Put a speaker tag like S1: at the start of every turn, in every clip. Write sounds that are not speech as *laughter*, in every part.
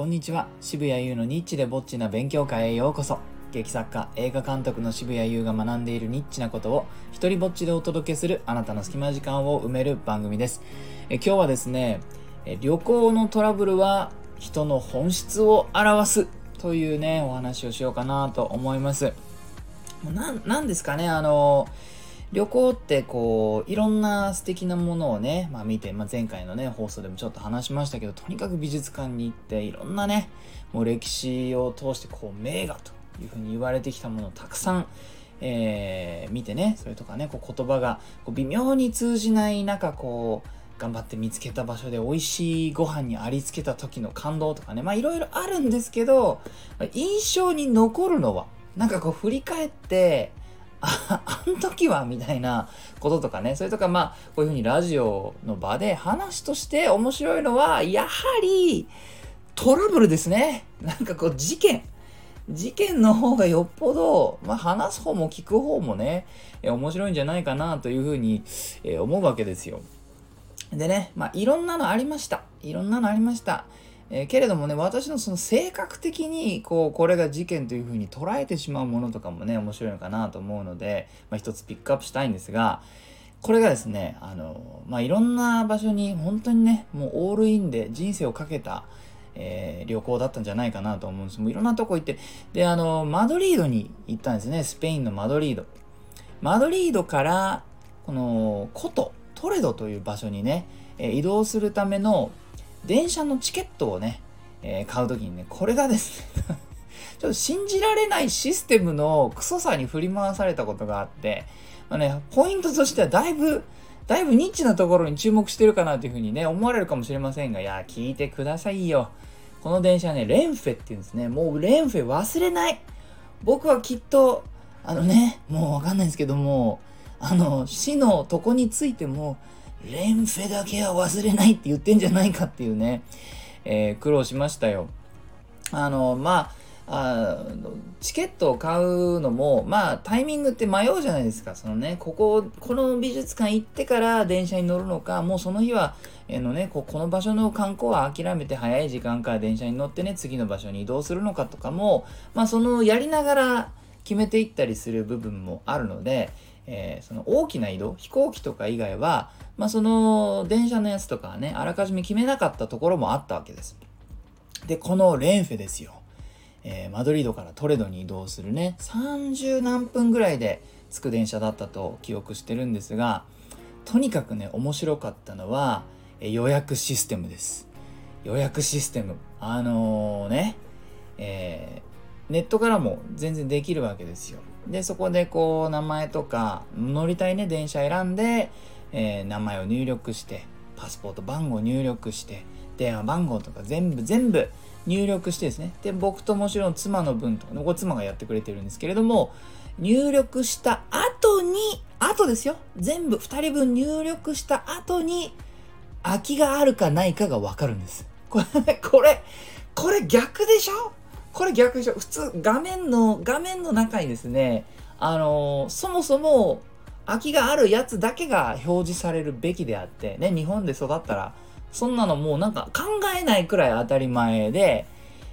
S1: こんにちは。渋谷優のニッチでぼっちな勉強会へようこそ。劇作家映画監督の渋谷優が学んでいるニッチなことを一人ぼっちでお届けするあなたの隙間時間を埋める番組です。え今日はですねえ旅行のトラブルは人の本質を表すというねお話をしようかなと思います。ななんですかねあの旅行ってこういろんな素敵なものをね、まあ、見て、まあ、前回のね放送でもちょっと話しましたけどとにかく美術館に行っていろんなねもう歴史を通してこう名画というふうに言われてきたものをたくさん、えー、見てねそれとかねこう言葉がこう微妙に通じない中こう頑張って見つけた場所で美味しいご飯にありつけた時の感動とかねまあいろいろあるんですけど印象に残るのはなんかこう振り返ってあ、あん時はみたいなこととかね、それとかまあ、こういうふうにラジオの場で話として面白いのは、やはりトラブルですね。*laughs* なんかこう事件。事件の方がよっぽど、まあ、話す方も聞く方もね、え面白いんじゃないかなというふうに、え思うわけですよ。でね、まあ、いろんなのありました。いろんなのありました。えー、けれどもね、私のその性格的に、こう、これが事件というふうに捉えてしまうものとかもね、面白いのかなと思うので、まあ、一つピックアップしたいんですが、これがですね、あの、まあ、いろんな場所に本当にね、もうオールインで人生をかけた、えー、旅行だったんじゃないかなと思うんです。もういろんなとこ行って、で、あの、マドリードに行ったんですね、スペインのマドリード。マドリードから、この、古都、トレドという場所にね、え移動するための電車のチケットをね、えー、買うときにね、これがですね *laughs* ちょっと信じられないシステムのクソさに振り回されたことがあって、まあね、ポイントとしてはだいぶ、だいぶニッチなところに注目してるかなというふうにね、思われるかもしれませんが、いや、聞いてくださいよ。この電車ね、レンフェっていうんですね。もうレンフェ忘れない。僕はきっと、あのね、もうわかんないんですけども、あの、死のとこについても、レンフェだけは忘れないって言ってんじゃないかっていうね、えー、苦労しましたよ。あの、まあ、あチケットを買うのも、まあ、タイミングって迷うじゃないですか。そのね、ここ、この美術館行ってから電車に乗るのか、もうその日は、えー、のね、ここの場所の観光は諦めて早い時間から電車に乗ってね、次の場所に移動するのかとかも、まあ、そのやりながら決めていったりする部分もあるので、えー、その大きな移動、飛行機とか以外は、まあ、その電車のやつとかはね、あらかじめ決めなかったところもあったわけです。で、このレンフェですよ。えー、マドリードからトレドに移動するね、30何分ぐらいで着く電車だったと記憶してるんですが、とにかくね、面白かったのは、えー、予約システムです。予約システム。あのー、ね、えネットからも全然できるわけですよ。で、そこでこう、名前とか、乗りたいね、電車選んで、えー、名前を入力して、パスポート番号入力して、電話番号とか全部全部入力してですね。で、僕ともちろん妻の分とか、これ妻がやってくれてるんですけれども、入力した後に、後ですよ。全部2人分入力した後に、空きがあるかないかがわかるんです。これ、これ、これ逆でしょ？これ逆でしょ普通画面の、画面の中にですね、あのー、そもそも空きがあるやつだけが表示されるべきであって、ね、日本で育ったら、そんなのもうなんか考えないくらい当たり前で、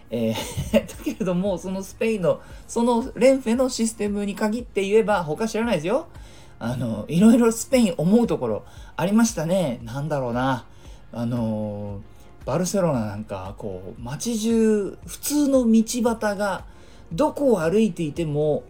S1: えー、*laughs* だけれども、そのスペインの、そのレンフェのシステムに限って言えば、他知らないですよ。あの、いろいろスペイン思うところありましたね。なんだろうな。あのバルセロナなんか、こう、街中、普通の道端が、どこを歩いていても、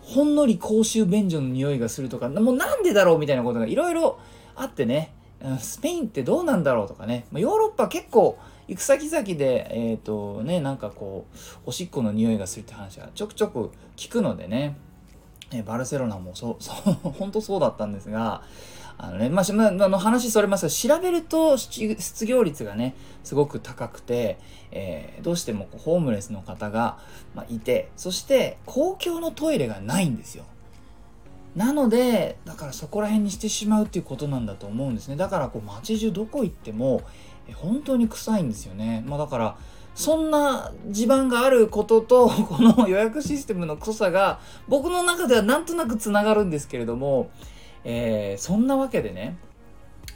S1: ほんのり公衆便所の匂いがするとか、もうなんでだろうみたいなことがいろいろあってね、スペインってどうなんだろうとかね、ヨーロッパ結構行く先々で、えっ、ー、とね、なんかこう、おしっこの匂いがするって話がちょくちょく聞くのでね、バルセロナもそう、そう、*laughs* 本当そうだったんですが、あのね、まあ、あの話それますが、調べると失業率がね、すごく高くて、えー、どうしてもホームレスの方が、ま、いて、そして公共のトイレがないんですよ。なので、だからそこら辺にしてしまうっていうことなんだと思うんですね。だからこう街中どこ行っても、本当に臭いんですよね。まあだから、そんな地盤があることと、この予約システムの濃さが、僕の中ではなんとなくつながるんですけれども、えー、そんなわけでね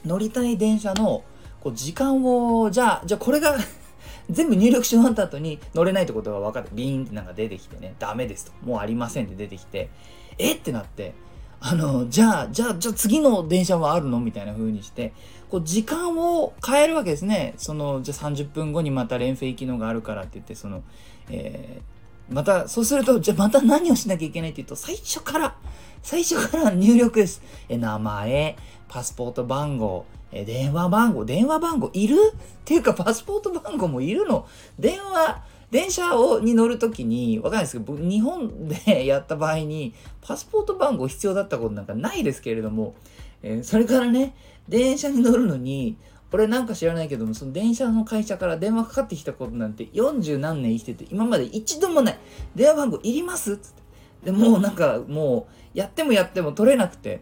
S1: 乗りたい電車のこう時間をじゃあじゃあこれが *laughs* 全部入力し終わった後に乗れないってことが分かって、ビーンってなんか出てきてね、ダメですと。もうありませんって出てきて、えってなって、あの、じゃあ、じゃあ、じゃあ次の電車はあるのみたいな風にして、こう時間を変えるわけですね。その、じゃあ30分後にまた連携機能があるからって言って、その、えー、また、そうすると、じゃあまた何をしなきゃいけないって言うと、最初から、最初から入力です。え、名前、パスポート番号、え、電話番号、電話番号いる？っていうか、パスポート番号もいるの電話、電車をに乗るときに、わかんないですけど、日本でやった場合に、パスポート番号必要だったことなんかないですけれども、えー、それからね、電車に乗るのに、俺なんか知らないけども、その電車の会社から電話かかってきたことなんて40何年生きてて、今まで一度もない。電話番号いりますつって。で、もうなんか、もう、やってもやっても取れなくて。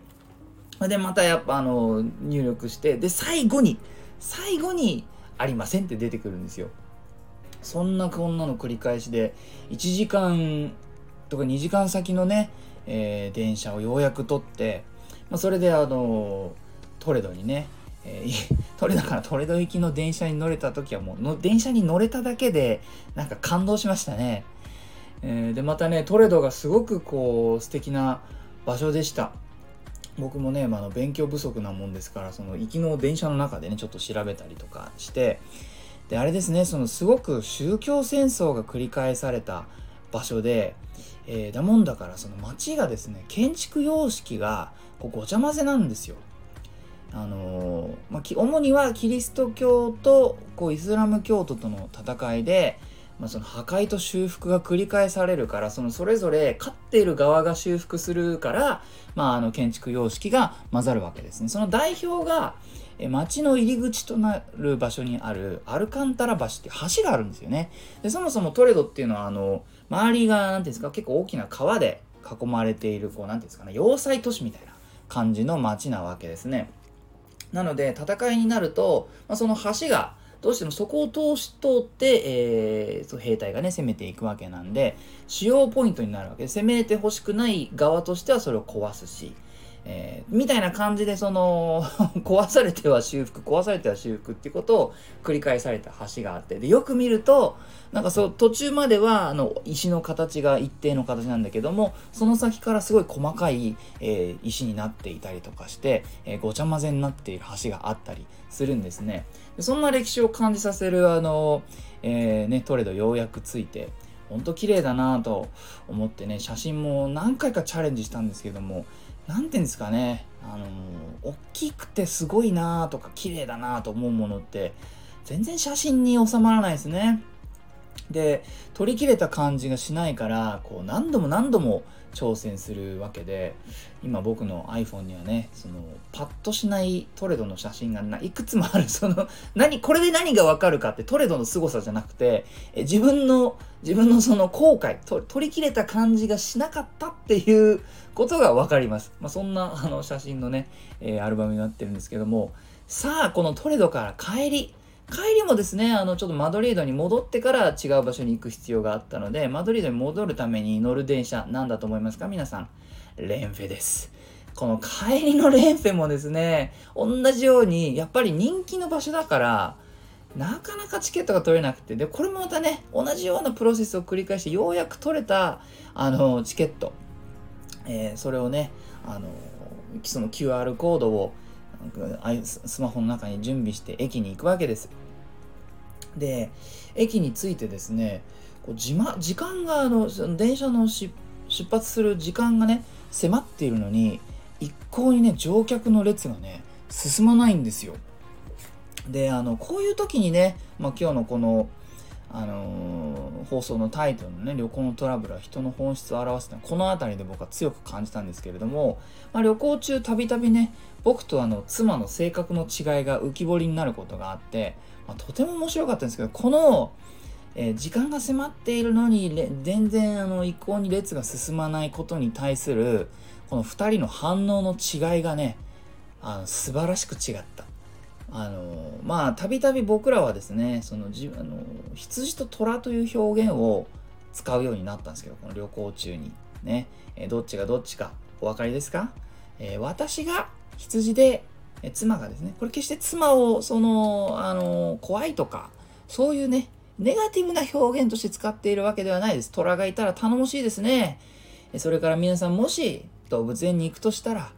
S1: で、またやっぱあの、入力して、で、最後に、最後に、ありませんって出てくるんですよ。そんなこんなの繰り返しで1時間とか2時間先のね、えー、電車をようやく取って、まあ、それであのトレドにね、えー、*laughs* トレドからトレド行きの電車に乗れた時はもうの電車に乗れただけでなんか感動しましたね、えー、でまたねトレドがすごくこう素敵な場所でした僕もね、まあ、の勉強不足なもんですからその行きの電車の中でねちょっと調べたりとかしてであれですねそのすごく宗教戦争が繰り返された場所で、えー、だもんだからその町がですね建築様式がこうごちゃ混ぜなんですよ。あの、まあ、主にはキリスト教とこうイスラム教徒との戦いで、まあ、その破壊と修復が繰り返されるからそのそれぞれ勝っている側が修復するから、まあ、あの建築様式が混ざるわけですね。その代表が、町の入り口となる場所にあるアルカンタラ橋って橋があるんですよね。でそもそもトレドっていうのはあの周りが何ていうんですか結構大きな川で囲まれているこう何ていうんですかね要塞都市みたいな感じの町なわけですね。なので戦いになると、まあ、その橋がどうしてもそこを通し通って、えー、そう兵隊がね攻めていくわけなんで主要ポイントになるわけで攻めてほしくない側としてはそれを壊すしえー、みたいな感じでその *laughs* 壊されては修復壊されては修復ってことを繰り返された橋があってでよく見るとなんかそう途中まではあの石の形が一定の形なんだけどもその先からすごい細かい、えー、石になっていたりとかして、えー、ごちゃ混ぜになっている橋があったりするんですね。でそんな歴史を感じさせるあの、えね、トレードようやくついてほんと綺麗だなと思ってね写真も何回かチャレンジしたんですけども何て言うんですかね、あの、大きくてすごいなとか綺麗だなと思うものって全然写真に収まらないですね。で、取り切れた感じがしないから、こう何度も何度も挑戦するわけで、今僕の iPhone にはね、そのパッとしないトレドの写真がいくつもある。*laughs* その、何、これで何がわかるかってトレドの凄さじゃなくて、え自分の、自分のその後悔と取り切れた感じがしなかったっていう *laughs* ことがわかります。まあ、そんなあの写真のね、えー、アルバムになってるんですけども、さあ、このトレドから帰り、帰りもですね、あの、ちょっとマドリードに戻ってから違う場所に行く必要があったので、マドリードに戻るために乗る電車、何だと思いますか？皆さん。レンフェです。この帰りのレンフェもですね、同じように、やっぱり人気の場所だから、なかなかチケットが取れなくて、で、これもまたね、同じようなプロセスを繰り返して、ようやく取れた、あの、チケット。えー、それをね、あの、その QR コードをスマホの中に準備して駅に行くわけです。で、駅に着いてですね、こう時時間があの電車の出発する時間がね迫っているのに一向にね乗客の列がね進まないんですよ。であのこういう時にね、まあ、今日のこのあのー、放送のタイトルのね、旅行のトラブルは人の本質を表すのこの辺りで僕は強く感じたんですけれども、まあ、旅行中たびたびね、僕とあの妻の性格の違いが浮き彫りになることがあって、まあ、とても面白かったんですけど、この、えー、時間が迫っているのに全然あの一向に列が進まないことに対するこの2人の反応の違いがねあの素晴らしく違った。あのまあたびたび僕らはですねそのじあの羊と虎という表現を使うようになったんですけどこの旅行中にね、えどっちがどっちかお分かりですか、えー、私が羊で、え妻がですねこれ決して妻をそのあの怖いとかそういうねネガティブな表現として使っているわけではないです。虎がいたら頼もしいですね。それから皆さんもし動物園に行くとしたら、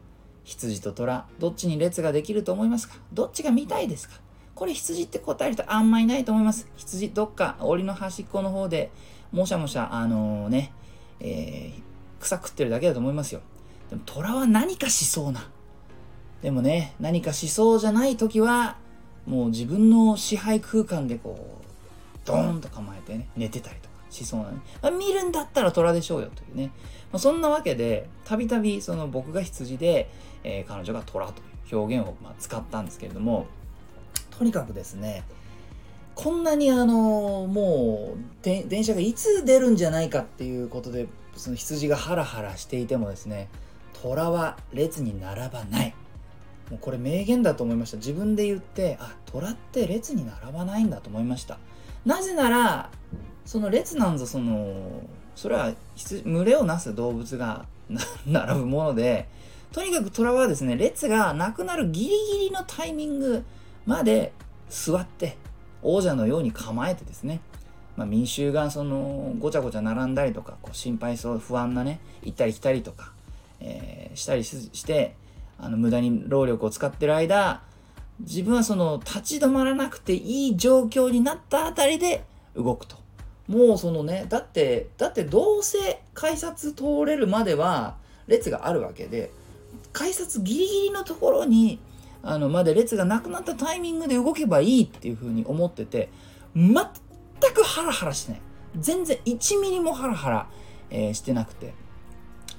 S1: 羊と虎、どっちに列ができると思いますか？どっちが見たいですか？これ羊って答える人あんまいないと思います。羊どっか檻の端っこの方でもしゃもしゃ、あのー、ね、えー、草食ってるだけだと思いますよ。でも虎は何かしそうな。でもね、何かしそうじゃない時は、もう自分の支配空間でこう、ドーンと構えてね、寝てたりとかしそうなね。まあ、見るんだったら虎でしょうよというね。まあ、そんなわけで、たびたびその僕が羊で、えー、彼女が虎という表現をま使ったんですけれども、とにかくですね、こんなにあのもう電車がいつ出るんじゃないかっていうことでその羊がハラハラしていてもですね虎は列に並ばない。もうこれ名言だと思いました。自分で言ってあ虎って列に並ばないんだと思いました。なぜならその列なんぞそのそれは群れをなす動物が並ぶものでとにかく虎はですね列がなくなるギリギリのタイミングまで座って王者のように構えてですね、まあ、民衆がそのごちゃごちゃ並んだりとかこう心配そう不安なね行ったり来たりとか、えー、したりしてあの無駄に労力を使ってる間自分はその立ち止まらなくていい状況になったあたりで動くと。もうそのね、だって、だってどうせ改札通れるまでは列があるわけで、改札ギリギリのところにあのまで列がなくなったタイミングで動けばいいっていうふうに思ってて全くハラハラしてない。全然1ミリもハラハラ、えー、してなくて。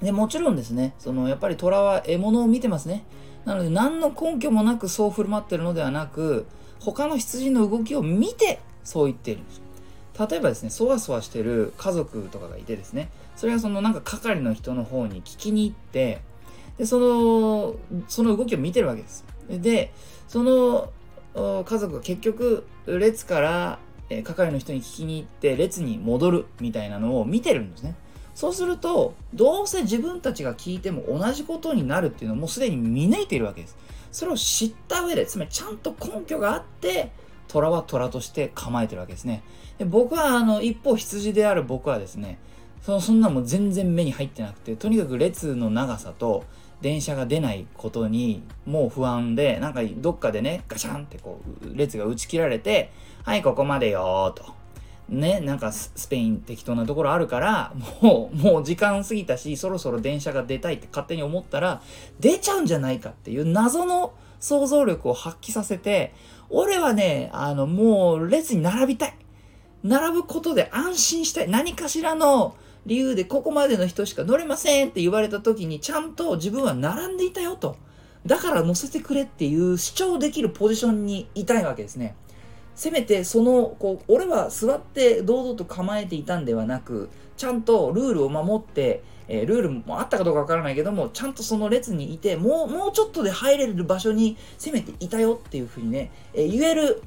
S1: でもちろんですねそのやっぱり虎は獲物を見てますね。なので何の根拠もなくそう振る舞ってるのではなく他の羊の動きを見てそう言ってるんです。例えばですねそわそわしてる家族とかがいてですねそれはそのなんか係の人の方に聞きに行ってでそのその動きを見てるわけです。でその家族が結局列からえ係の人に聞きに行って列に戻るみたいなのを見てるんですね。そうするとどうせ自分たちが聞いても同じことになるっていうのをもうすでに見抜いているわけです。それを知った上でつまりちゃんと根拠があって虎は虎として構えてるわけですね。で僕はあの一方羊である僕はですねそのそんなも全然目に入ってなくてとにかく列の長さと電車が出ないことにもう不安で、なんかどっかでね、ガシャンってこう、列が打ち切られて、はい、ここまでよーと。ね、なんかスペイン適当なところあるから、もう、もう時間過ぎたし、そろそろ電車が出たいって勝手に思ったら、出ちゃうんじゃないかっていう謎の想像力を発揮させて、俺はね、あの、もう列に並びたい。並ぶことで安心したい。何かしらの、理由でここまでの人しか乗れませんって言われた時にちゃんと自分は並んでいたよと。だから乗せてくれっていう主張できるポジションにいたいわけですね。せめてその、こう、俺は座って堂々と構えていたんではなく、ちゃんとルールを守って、えー、ルールもあったかどうかわからないけども、ちゃんとその列にいて、もう、もうちょっとで入れる場所にせめていたよっていうふうにね、えー、言える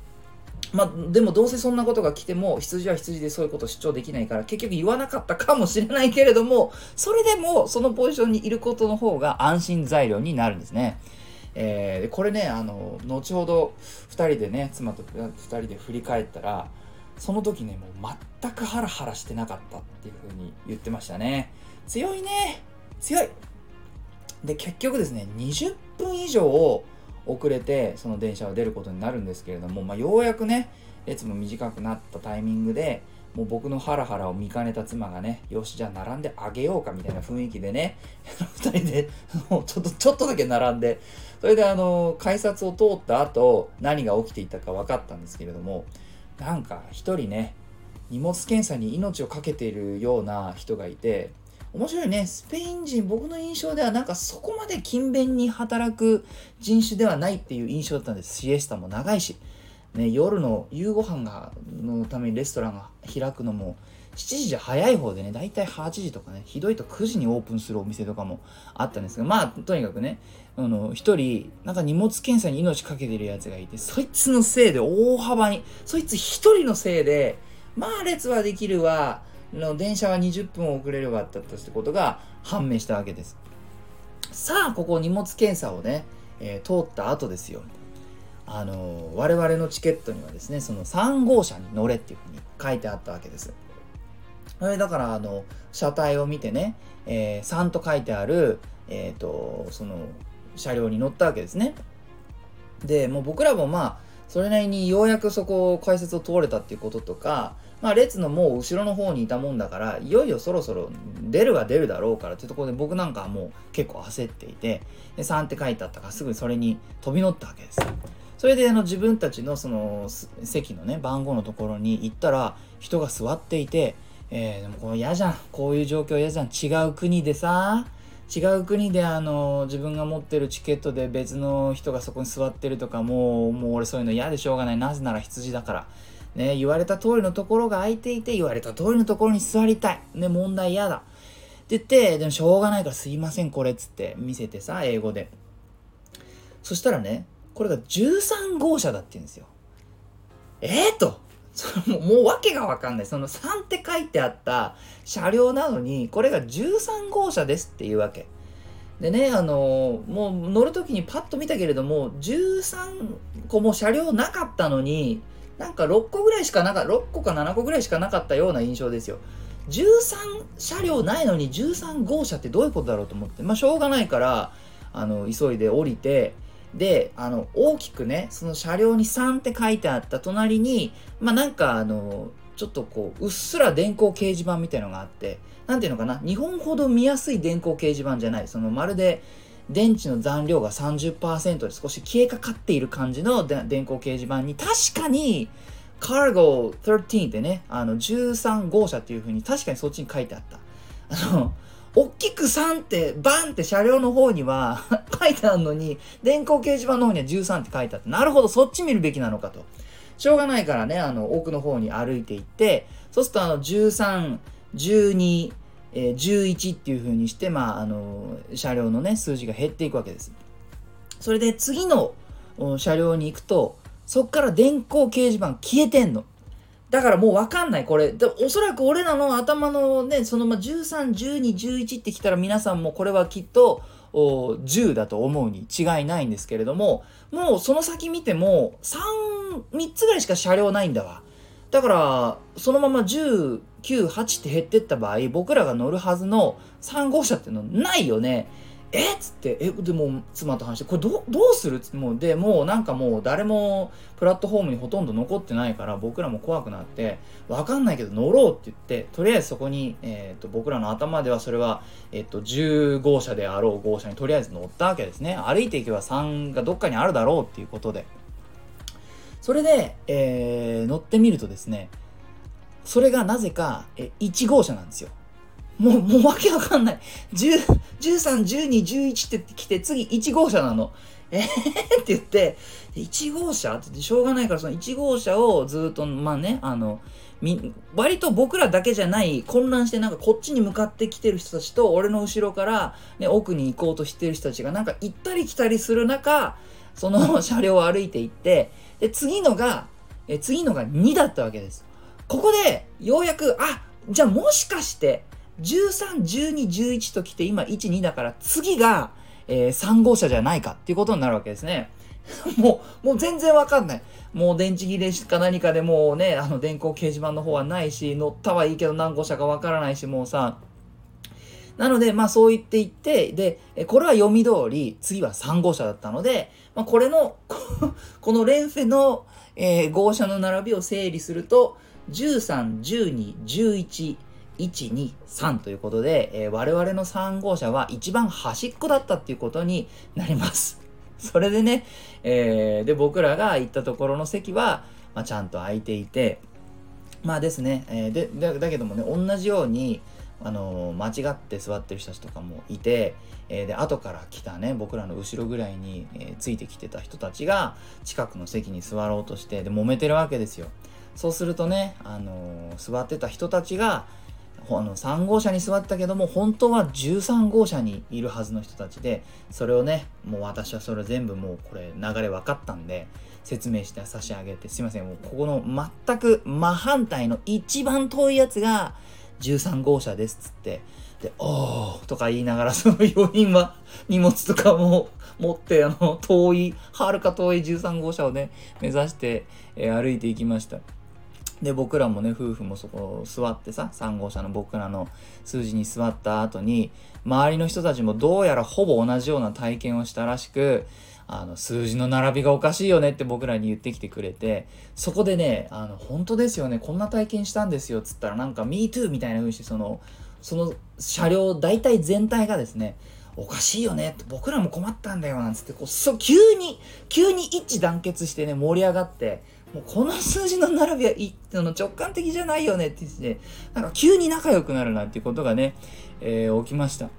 S1: まあ、でもどうせそんなことが来ても羊は羊でそういうこと主張できないから結局言わなかったかもしれないけれどもそれでもそのポジションにいることの方が安心材料になるんですね。えー、これねあの後ほど2人でね妻と2人で振り返ったらその時ねもう全くハラハラしてなかったっていう風に言ってましたね。強いね。強い。で結局ですね20分以上遅れてその電車は出ることになるんですけれども、まあ、ようやくね列も短くなったタイミングでもう僕のハラハラを見かねた妻がね、よし、じゃあ並んであげようかみたいな雰囲気でね、2人で、ちょっと、ちょっとだけ並んで、それであの、改札を通った後、何が起きていたか分かったんですけれども、なんか一人ね、荷物検査に命を懸けているような人がいて、面白いね。スペイン人、僕の印象ではなんかそこまで勤勉に働く人種ではないっていう印象だったんです。シエスタも長いし。ね、夜の夕ご飯がのためにレストランが開くのも7時じゃ早い方でね、だいたい8時とかね、ひどいと9時にオープンするお店とかもあったんですが、まあ、とにかくね、あの、一人、なんか荷物検査に命かけてるやつがいて、そいつのせいで大幅に、そいつ一人のせいで、まあ列はできるわ、の電車は20分遅れるわだったってことが判明したわけです。さあ、ここ荷物検査をね、えー、通った後ですよ。あの我々のチケットにはですねその3号車に乗れっていうふうに書いてあったわけですそれだからあの車体を見てね、えー、3と書いてある、えーと、その車両に乗ったわけですねでもう僕らもまあそれなりにようやくそこを解説を通れたっていうこととかまあ、列のもう後ろの方にいたもんだからいよいよそろそろ出るは出るだろうからっていうところで僕なんかはもう結構焦っていてで3って書いてあったからすぐそれに飛び乗ったわけです。それであの自分たちのその席のね番号のところに行ったら人が座っていて、えー、でもこの嫌じゃん。こういう状況嫌じゃん。違う国でさ違う国であの自分が持ってるチケットで別の人がそこに座ってるとかもうもう俺そういうの嫌でしょうがない。なぜなら羊だから。ね、言われた通りのところが空いていて、言われた通りのところに座りたい。ね、問題嫌だ。って言って、でもしょうがないからすいません、これっつって見せてさ、英語で。そしたらね、これが13号車だって言うんですよ。えー、と。そのもうもう訳がわかんない。その3って書いてあった車両なのに、これが13号車ですっていうわけ。でね、あのもう乗る時にパッと見たけれども、13個も車両なかったのに、なんか6個ぐらいしかなか6個か7個ぐらいしかなかったような印象ですよ。13車両ないのに13号車ってどういうことだろうと思って、まあしょうがないから、あの、急いで降りて、で、あの、大きくね、その車両に3って書いてあった隣に、まあなんかあの、ちょっとこう、うっすら電光掲示板みたいのがあって、なんていうのかな、日本ほど見やすい電光掲示板じゃない。そのまるで、電池の残量が30%で少し消えかかっている感じの電光掲示板に確かにカーゴ13ってね、あの13号車っていう風に確かにそっちに書いてあった。あの、大きく3ってバンって車両の方には *laughs* 書いてあるのに、電光掲示板の方には13って書いてあって、なるほど、そっち見るべきなのかと。しょうがないからね、あの、奥の方に歩いていって、そうするとあの、13、12、えー、11っていう風にして、まあ、あの車両のね数字が減っていくわけです。それで次の車両に行くとそっから電光掲示板消えてんの。だからもう分かんないこれでおそらく俺らの頭のねそのま131211ってきたら皆さんもこれはきっと10だと思うに違いないんですけれどももうその先見ても33つぐらいしか車両ないんだわ。だから、そのまま198って減ってった場合、僕らが乗るはずの3号車っていうのないよね。え？っつって、え、でも妻と話して、これどどうする？つって、もう、で、もうなんかもう誰もプラットフォームにほとんど残ってないから、僕らも怖くなって、わかんないけど乗ろうって言って、とりあえずそこに、えっ、と、僕らの頭ではそれは、えっ、と、10号車であろう号車にとりあえず乗ったわけですね。歩いていけば3がどっかにあるだろうっていうことで。それで、えー、乗ってみるとですね、それがなぜか、え1号車なんですよ。もう、もうわけわかんない。10 13、12、11って来て、次1号車なの。えー、って言って、1号車って言ってしょうがないから、その1号車をずっと、まあね、あの、み、割と僕らだけじゃない混乱してなんかこっちに向かってきてる人たちと俺の後ろから、ね、奥に行こうとしてる人たちがなんか行ったり来たりする中その車両を歩いていってで、次のが、え次のが2だったわけです。ここで、ようやく、あ、じゃあもしかして、13、12、11と来て、今1、2だから、次が、えー、3号車じゃないかっていうことになるわけですね。*laughs* もう、もう全然わかんない。もう電池切れか何かでもうね、あの電光掲示板の方はないし、乗ったはいいけど何号車かわからないし、もうさ、なので、まあそう言っていって、で、これは読み通り、次は3号車だったので、まあこれの、こ *laughs* の連フェの、えー、号車の並びを整理すると、13、12、11、1、2、3ということで、えー、我々の3号車は一番端っこだったっていうことになります。*laughs* それでね、えー、で、僕らが行ったところの席は、まあ、ちゃんと空いていて、まあですね、えー、でだ、だけどもね、同じように、あの間違って座ってる人たちとかもいて、えー、で後から来たね僕らの後ろぐらいに、えー、ついてきてた人たちが近くの席に座ろうとしてで揉めてるわけですよ。そうするとね、あの座ってた人たちがあの3号車に座ったけども本当は13号車にいるはずの人たちでそれをねもう私はそれ全部もうこれ流れ分かったんで説明して差し上げてすいませんもうここの全く真反対の一番遠いやつが13号車ですっつって、で、おーとか言いながら、*laughs* その余韻は荷物とかも持って、あの、遠い、はるか遠い13号車をね、目指して、えー、歩いていきました。で、僕らもね、夫婦もそこ座ってさ、3号車の僕らの数字に座った後に、周りの人たちもどうやらほぼ同じような体験をしたらしく、あの、数字の並びがおかしいよねって僕らに言ってきてくれて、そこでね、あの、本当ですよね、こんな体験したんですよっ、つったらなんか、me too みたいな風にして、その、その車両大体全体がですね、おかしいよねって僕らも困ったんだよなんつってこうそ急に急に一致団結してね盛り上がってもうこの数字の並びはいその直感的じゃないよねって言って、なんか急に仲良くなるなんていうことがね、えー、起きました。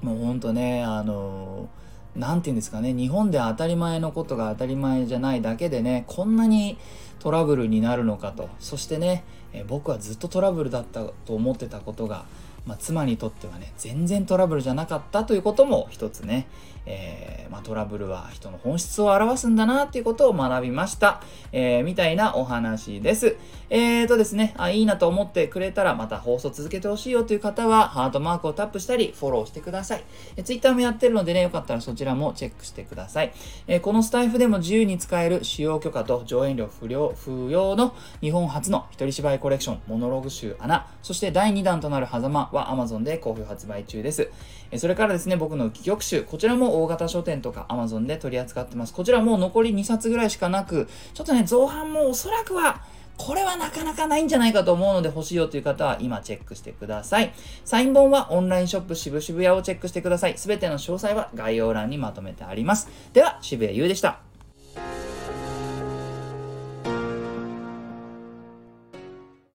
S1: もうほんとね、あのー何て言うんですかね日本で当たり前のことが当たり前じゃないだけでねこんなにトラブルになるのかと。そしてね、え僕はずっとトラブルだったと思ってたことがまあ、妻にとってはね全然トラブルじゃなかったということも一つね、えー、まあ、トラブルは人の本質を表すんだなっていうことを学びました、えー、みたいなお話です。えーとですねあいいなと思ってくれたらまた放送続けてほしいよという方はハートマークをタップしたりフォローしてください、え Twitter もやってるのでねよかったらそちらもチェックしてください、えこのスタイフでも自由に使える使用許可と上演料不要不要の日本初の一人芝居コレクションモノログ集穴そして第2弾となる狭間は Amazon で好評発売中です。それからですね、僕の戯曲集、こちらも大型書店とか Amazon で取り扱ってます。こちらもう残り2冊ぐらいしかなく、ちょっとね、造反もおそらくは、これはなかなかないんじゃないかと思うので欲しいよという方は今チェックしてください。サイン本はオンラインショップ渋々屋をチェックしてください。すべての詳細は概要欄にまとめてあります。では、渋谷優でした。